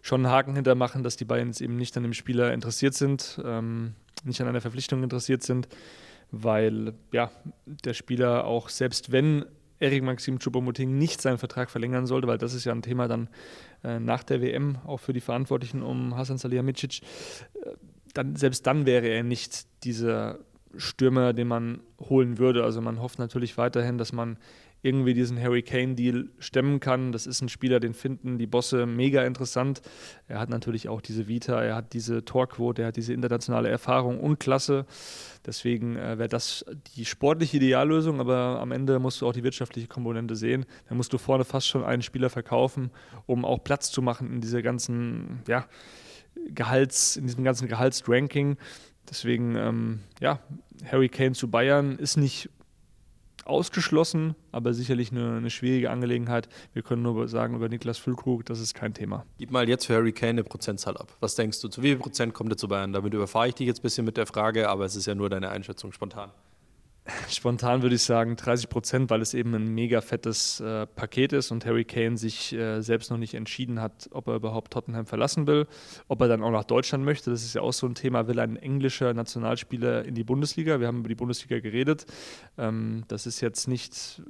A: schon einen Haken hintermachen, dass die Bayern jetzt eben nicht an dem Spieler interessiert sind, ähm, nicht an einer Verpflichtung interessiert sind, weil ja, der Spieler auch selbst wenn Erik Maxim Choupo-Moting nicht seinen Vertrag verlängern sollte, weil das ist ja ein Thema dann äh, nach der WM, auch für die Verantwortlichen um Hasan Salihamidzic, äh, dann, selbst dann wäre er nicht dieser Stürmer, den man holen würde. Also man hofft natürlich weiterhin, dass man irgendwie diesen Harry Kane-Deal stemmen kann. Das ist ein Spieler, den finden die Bosse mega interessant. Er hat natürlich auch diese Vita, er hat diese Torquote, er hat diese internationale Erfahrung und Klasse. Deswegen äh, wäre das die sportliche Ideallösung, aber am Ende musst du auch die wirtschaftliche Komponente sehen. Da musst du vorne fast schon einen Spieler verkaufen, um auch Platz zu machen in dieser ganzen, ja, Gehalts, in diesem ganzen Gehaltsranking. Deswegen, ähm, ja, Harry Kane zu Bayern ist nicht ausgeschlossen, aber sicherlich eine, eine, schwierige Angelegenheit. Wir können nur sagen über Niklas Füllkrug, das ist kein Thema.
B: Gib mal jetzt für Harry Kane eine Prozentzahl ab. Was denkst du, zu wie viel Prozent kommt er zu Bayern? Damit überfahre ich dich jetzt ein bisschen mit der Frage, aber es ist ja nur deine Einschätzung spontan.
A: Spontan würde ich sagen 30 Prozent, weil es eben ein mega fettes äh, Paket ist und Harry Kane sich äh, selbst noch nicht entschieden hat, ob er überhaupt Tottenham verlassen will, ob er dann auch nach Deutschland möchte. Das ist ja auch so ein Thema. Will ein englischer Nationalspieler in die Bundesliga? Wir haben über die Bundesliga geredet. Ähm, das ist jetzt nicht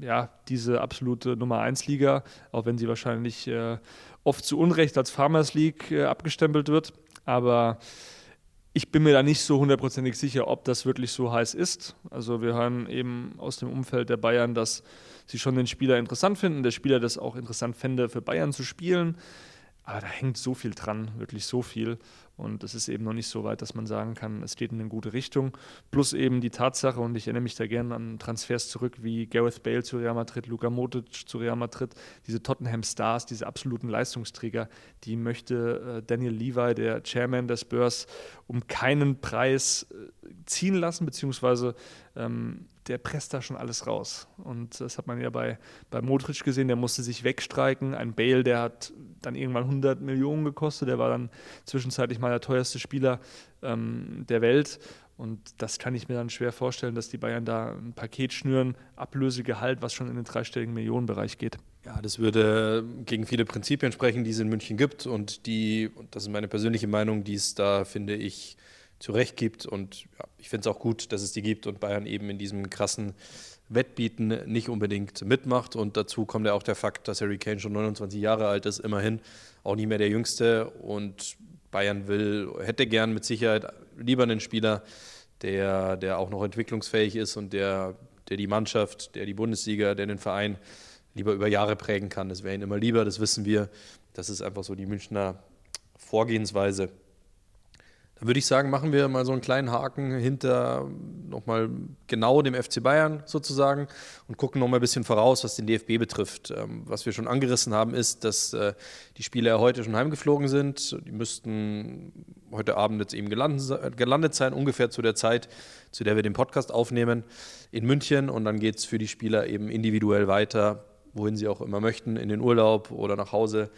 A: äh, ja, diese absolute Nummer 1 Liga, auch wenn sie wahrscheinlich äh, oft zu Unrecht als Farmers League äh, abgestempelt wird. Aber ich bin mir da nicht so hundertprozentig sicher, ob das wirklich so heiß ist. Also wir hören eben aus dem Umfeld der Bayern, dass sie schon den Spieler interessant finden, der Spieler das auch interessant fände, für Bayern zu spielen. Aber da hängt so viel dran, wirklich so viel. Und es ist eben noch nicht so weit, dass man sagen kann, es geht in eine gute Richtung. Plus eben die Tatsache, und ich erinnere mich da gerne an Transfers zurück, wie Gareth Bale zu Real Madrid, Luka Modric zu Real Madrid, diese Tottenham Stars, diese absoluten Leistungsträger, die möchte äh, Daniel Levi, der Chairman des Spurs, um keinen Preis äh, ziehen lassen, beziehungsweise ähm, der presst da schon alles raus. Und das hat man ja bei, bei Modric gesehen, der musste sich wegstreiken. Ein Bale, der hat dann irgendwann 100 Millionen gekostet, der war dann zwischenzeitlich mal der teuerste Spieler ähm, der Welt. Und das kann ich mir dann schwer vorstellen, dass die Bayern da ein Paket schnüren, Ablösegehalt, was schon in den dreistelligen Millionenbereich geht.
B: Ja, das würde gegen viele Prinzipien sprechen, die es in München gibt und die, und das ist meine persönliche Meinung, die es da, finde ich, zu Recht gibt. Und ja, ich finde es auch gut, dass es die gibt und Bayern eben in diesem krassen Wettbieten nicht unbedingt mitmacht. Und dazu kommt ja auch der Fakt, dass Harry Kane schon 29 Jahre alt ist, immerhin auch nicht mehr der Jüngste. Und Bayern will, hätte gern mit Sicherheit lieber einen Spieler, der, der auch noch entwicklungsfähig ist und der, der die Mannschaft, der die Bundesliga, der den Verein lieber über Jahre prägen kann. Das wäre ihnen immer lieber, das wissen wir. Das ist einfach so die Münchner Vorgehensweise. Dann würde ich sagen, machen wir mal so einen kleinen Haken hinter nochmal genau dem FC Bayern sozusagen und gucken nochmal ein bisschen voraus, was den DFB betrifft. Ähm, was wir schon angerissen haben, ist, dass äh, die Spieler heute schon heimgeflogen sind. Die müssten heute Abend jetzt eben gelandet sein, ungefähr zu der Zeit, zu der wir den Podcast aufnehmen in München. Und dann geht es für die Spieler eben individuell weiter, wohin sie auch immer möchten, in den Urlaub oder nach Hause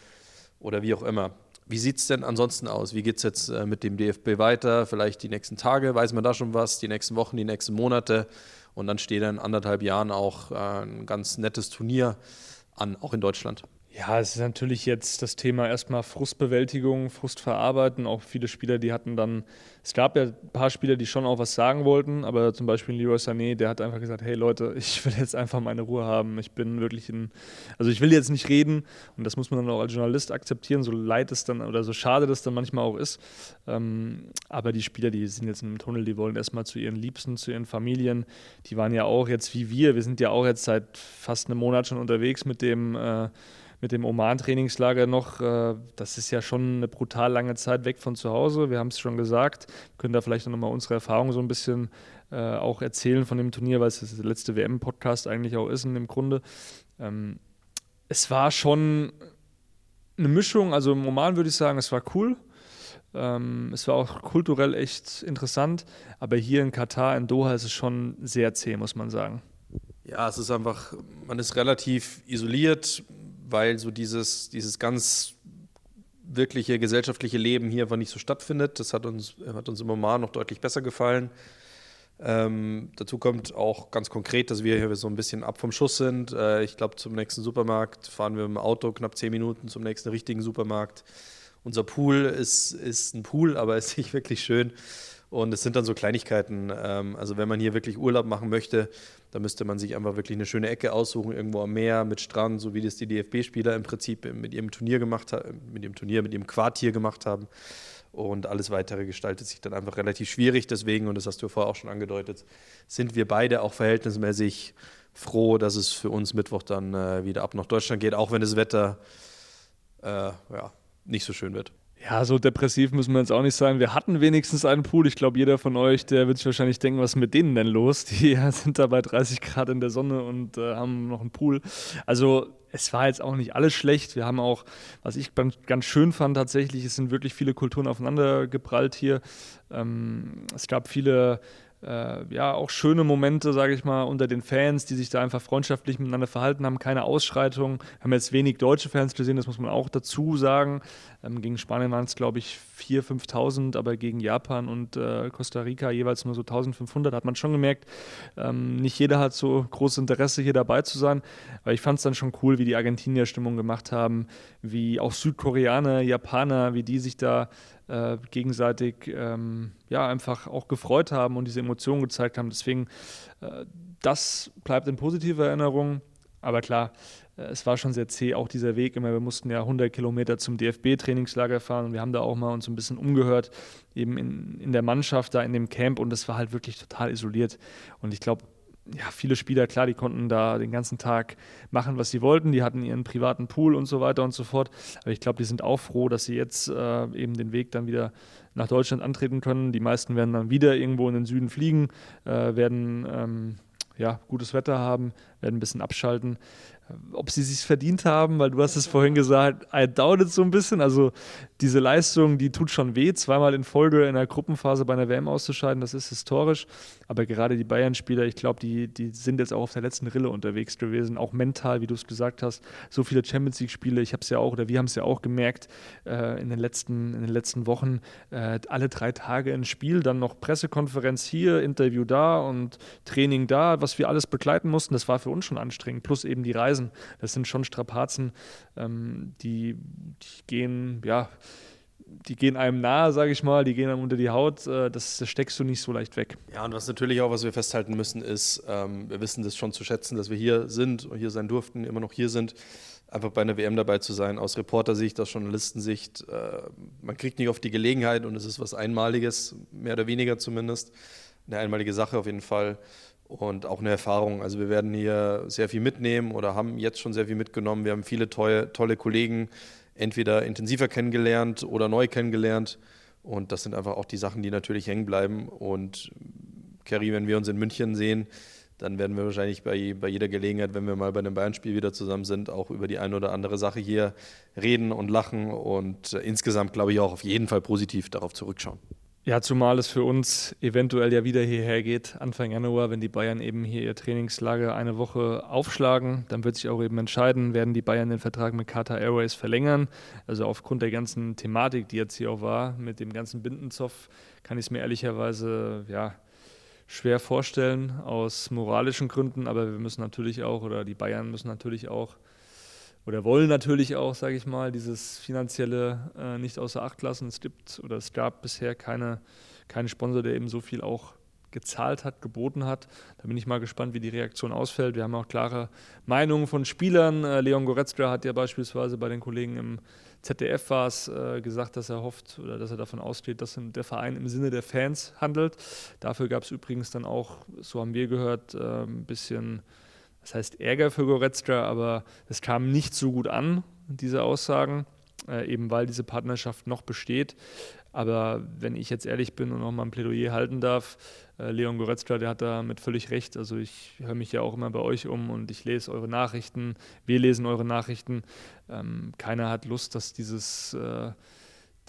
B: oder wie auch immer. Wie sieht es denn ansonsten aus? Wie geht es jetzt äh, mit dem DFB weiter? Vielleicht die nächsten Tage, weiß man da schon was? Die nächsten Wochen, die nächsten Monate? Und dann steht in anderthalb Jahren auch äh, ein ganz nettes Turnier an, auch in Deutschland.
A: Ja, es ist natürlich jetzt das Thema erstmal Frustbewältigung, Frust verarbeiten. Auch viele Spieler, die hatten dann, es gab ja ein paar Spieler, die schon auch was sagen wollten, aber zum Beispiel Leroy Sané, der hat einfach gesagt, hey Leute, ich will jetzt einfach meine Ruhe haben. Ich bin wirklich in, also ich will jetzt nicht reden und das muss man dann auch als Journalist akzeptieren, so leid es dann oder so schade das dann manchmal auch ist. Ähm, aber die Spieler, die sind jetzt im Tunnel, die wollen erstmal zu ihren Liebsten, zu ihren Familien. Die waren ja auch jetzt wie wir, wir sind ja auch jetzt seit fast einem Monat schon unterwegs mit dem äh, mit dem Oman-Trainingslager noch, äh, das ist ja schon eine brutal lange Zeit weg von zu Hause. Wir haben es schon gesagt, können da vielleicht noch mal unsere Erfahrungen so ein bisschen äh, auch erzählen von dem Turnier, weil es das letzte WM-Podcast eigentlich auch ist dem Grunde. Ähm, es war schon eine Mischung, also im Oman würde ich sagen, es war cool. Ähm, es war auch kulturell echt interessant, aber hier in Katar, in Doha, ist es schon sehr zäh, muss man sagen.
B: Ja, es ist einfach, man ist relativ isoliert weil so dieses, dieses ganz wirkliche gesellschaftliche Leben hier einfach nicht so stattfindet. Das hat uns, hat uns im Oman noch deutlich besser gefallen. Ähm, dazu kommt auch ganz konkret, dass wir hier so ein bisschen ab vom Schuss sind. Äh, ich glaube, zum nächsten Supermarkt fahren wir im Auto knapp zehn Minuten zum nächsten richtigen Supermarkt. Unser Pool ist, ist ein Pool, aber ist nicht wirklich schön. Und es sind dann so Kleinigkeiten. Ähm, also wenn man hier wirklich Urlaub machen möchte, dann müsste man sich einfach wirklich eine schöne Ecke aussuchen, irgendwo am Meer mit Strand, so wie das die DFB-Spieler im Prinzip mit ihrem Turnier gemacht haben, mit ihrem Turnier, mit ihrem Quartier gemacht haben. Und alles weitere gestaltet sich dann einfach relativ schwierig. Deswegen, und das hast du vorher auch schon angedeutet, sind wir beide auch verhältnismäßig froh, dass es für uns Mittwoch dann äh, wieder ab nach Deutschland geht, auch wenn das Wetter äh, ja, nicht so schön wird.
A: Ja, so depressiv müssen wir jetzt auch nicht sein. Wir hatten wenigstens einen Pool. Ich glaube, jeder von euch, der wird sich wahrscheinlich denken, was ist mit denen denn los? Die sind da bei 30 Grad in der Sonne und äh, haben noch einen Pool. Also es war jetzt auch nicht alles schlecht. Wir haben auch, was ich ganz schön fand tatsächlich, es sind wirklich viele Kulturen aufeinander geprallt hier. Ähm, es gab viele äh, ja, auch schöne Momente, sage ich mal, unter den Fans, die sich da einfach freundschaftlich miteinander verhalten haben, keine Ausschreitungen. Haben jetzt wenig deutsche Fans gesehen, das muss man auch dazu sagen. Ähm, gegen Spanien waren es, glaube ich, 4.000, 5.000, aber gegen Japan und äh, Costa Rica jeweils nur so 1.500. Hat man schon gemerkt, ähm, nicht jeder hat so großes Interesse, hier dabei zu sein. Aber ich fand es dann schon cool, wie die Argentinier Stimmung gemacht haben, wie auch Südkoreaner, Japaner, wie die sich da äh, gegenseitig ähm, ja, einfach auch gefreut haben und diese Emotionen gezeigt haben. Deswegen, äh, das bleibt in positiver Erinnerung. Aber klar, äh, es war schon sehr zäh, auch dieser Weg immer. Wir mussten ja 100 Kilometer zum DFB-Trainingslager fahren und wir haben da auch mal uns ein bisschen umgehört, eben in, in der Mannschaft, da in dem Camp und das war halt wirklich total isoliert. Und ich glaube, ja, viele Spieler, klar, die konnten da den ganzen Tag machen, was sie wollten. Die hatten ihren privaten Pool und so weiter und so fort. Aber ich glaube, die sind auch froh, dass sie jetzt äh, eben den Weg dann wieder nach Deutschland antreten können. Die meisten werden dann wieder irgendwo in den Süden fliegen, äh, werden ähm, ja, gutes Wetter haben, werden ein bisschen abschalten ob sie sich verdient haben, weil du hast es vorhin gesagt, I doubt it so ein bisschen. Also diese Leistung, die tut schon weh, zweimal in Folge in der Gruppenphase bei einer WM auszuscheiden, das ist historisch. Aber gerade die Bayern-Spieler, ich glaube, die, die sind jetzt auch auf der letzten Rille unterwegs gewesen, auch mental, wie du es gesagt hast. So viele Champions League-Spiele, ich habe es ja auch, oder wir haben es ja auch gemerkt äh, in, den letzten, in den letzten Wochen, äh, alle drei Tage ein Spiel, dann noch Pressekonferenz hier, Interview da und Training da, was wir alles begleiten mussten. Das war für uns schon anstrengend, plus eben die Reisen. Das sind schon Strapazen, ähm, die, die gehen, ja, die gehen einem nahe, sage ich mal, die gehen einem unter die Haut, äh, das, das, steckst du nicht so leicht weg.
B: Ja, und was natürlich auch, was wir festhalten müssen, ist, ähm, wir wissen das schon zu schätzen, dass wir hier sind und hier sein durften, immer noch hier sind, einfach bei einer WM dabei zu sein, aus Reportersicht, aus Journalistensicht. Äh, man kriegt nicht oft die Gelegenheit und es ist was Einmaliges, mehr oder weniger zumindest. Eine einmalige Sache auf jeden Fall und auch eine Erfahrung. Also wir werden hier sehr viel mitnehmen oder haben jetzt schon sehr viel mitgenommen. Wir haben viele tolle, tolle Kollegen, entweder intensiver kennengelernt oder neu kennengelernt. Und das sind einfach auch die Sachen, die natürlich hängen bleiben. Und Kerry, wenn wir uns in München sehen, dann werden wir wahrscheinlich bei, bei jeder Gelegenheit, wenn wir mal bei einem Bayern-Spiel wieder zusammen sind, auch über die eine oder andere Sache hier reden und lachen und äh, insgesamt, glaube ich, auch auf jeden Fall positiv darauf zurückschauen.
A: Ja, zumal es für uns eventuell ja wieder hierher geht, Anfang Januar, wenn die Bayern eben hier ihr Trainingslager eine Woche aufschlagen, dann wird sich auch eben entscheiden, werden die Bayern den Vertrag mit Qatar Airways verlängern. Also aufgrund der ganzen Thematik, die jetzt hier auch war, mit dem ganzen Bindenzoff, kann ich es mir ehrlicherweise ja, schwer vorstellen, aus moralischen Gründen, aber wir müssen natürlich auch, oder die Bayern müssen natürlich auch oder wollen natürlich auch, sage ich mal, dieses finanzielle äh, nicht außer Acht lassen. Es gibt oder es gab bisher keine, keinen Sponsor, der eben so viel auch gezahlt hat, geboten hat. Da bin ich mal gespannt, wie die Reaktion ausfällt. Wir haben auch klare Meinungen von Spielern. Äh, Leon Goretzka hat ja beispielsweise bei den Kollegen im ZDF war es äh, gesagt, dass er hofft oder dass er davon ausgeht, dass der Verein im Sinne der Fans handelt. Dafür gab es übrigens dann auch, so haben wir gehört, äh, ein bisschen das heißt Ärger für Goretzka, aber es kam nicht so gut an, diese Aussagen, äh, eben weil diese Partnerschaft noch besteht. Aber wenn ich jetzt ehrlich bin und noch mal ein Plädoyer halten darf, äh, Leon Goretzka, der hat da mit völlig recht. Also ich höre mich ja auch immer bei euch um und ich lese eure Nachrichten, wir lesen eure Nachrichten. Ähm, keiner hat Lust, dass dieses äh,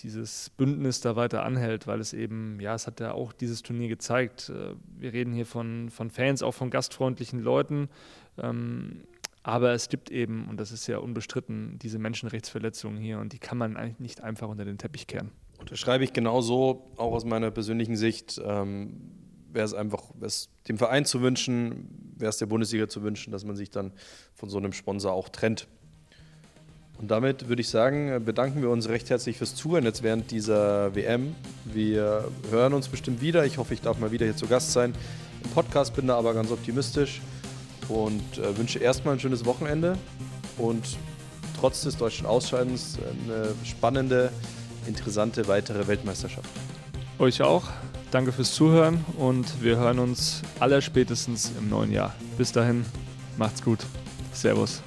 A: dieses Bündnis da weiter anhält, weil es eben, ja, es hat ja auch dieses Turnier gezeigt. Äh, wir reden hier von, von Fans, auch von gastfreundlichen Leuten. Ähm, aber es gibt eben, und das ist ja unbestritten, diese Menschenrechtsverletzungen hier und die kann man eigentlich nicht einfach unter den Teppich kehren.
B: Unterschreibe ich genauso, auch aus meiner persönlichen Sicht. Ähm, wäre es einfach wär's dem Verein zu wünschen, wäre es der Bundesliga zu wünschen, dass man sich dann von so einem Sponsor auch trennt. Und damit würde ich sagen, bedanken wir uns recht herzlich fürs Zuhören jetzt während dieser WM. Wir hören uns bestimmt wieder. Ich hoffe, ich darf mal wieder hier zu Gast sein. Im Podcast bin da aber ganz optimistisch und äh, wünsche erstmal ein schönes Wochenende und trotz des deutschen Ausscheidens eine spannende, interessante weitere Weltmeisterschaft.
A: Euch auch. Danke fürs Zuhören und wir hören uns allerspätestens im neuen Jahr. Bis dahin, macht's gut. Servus.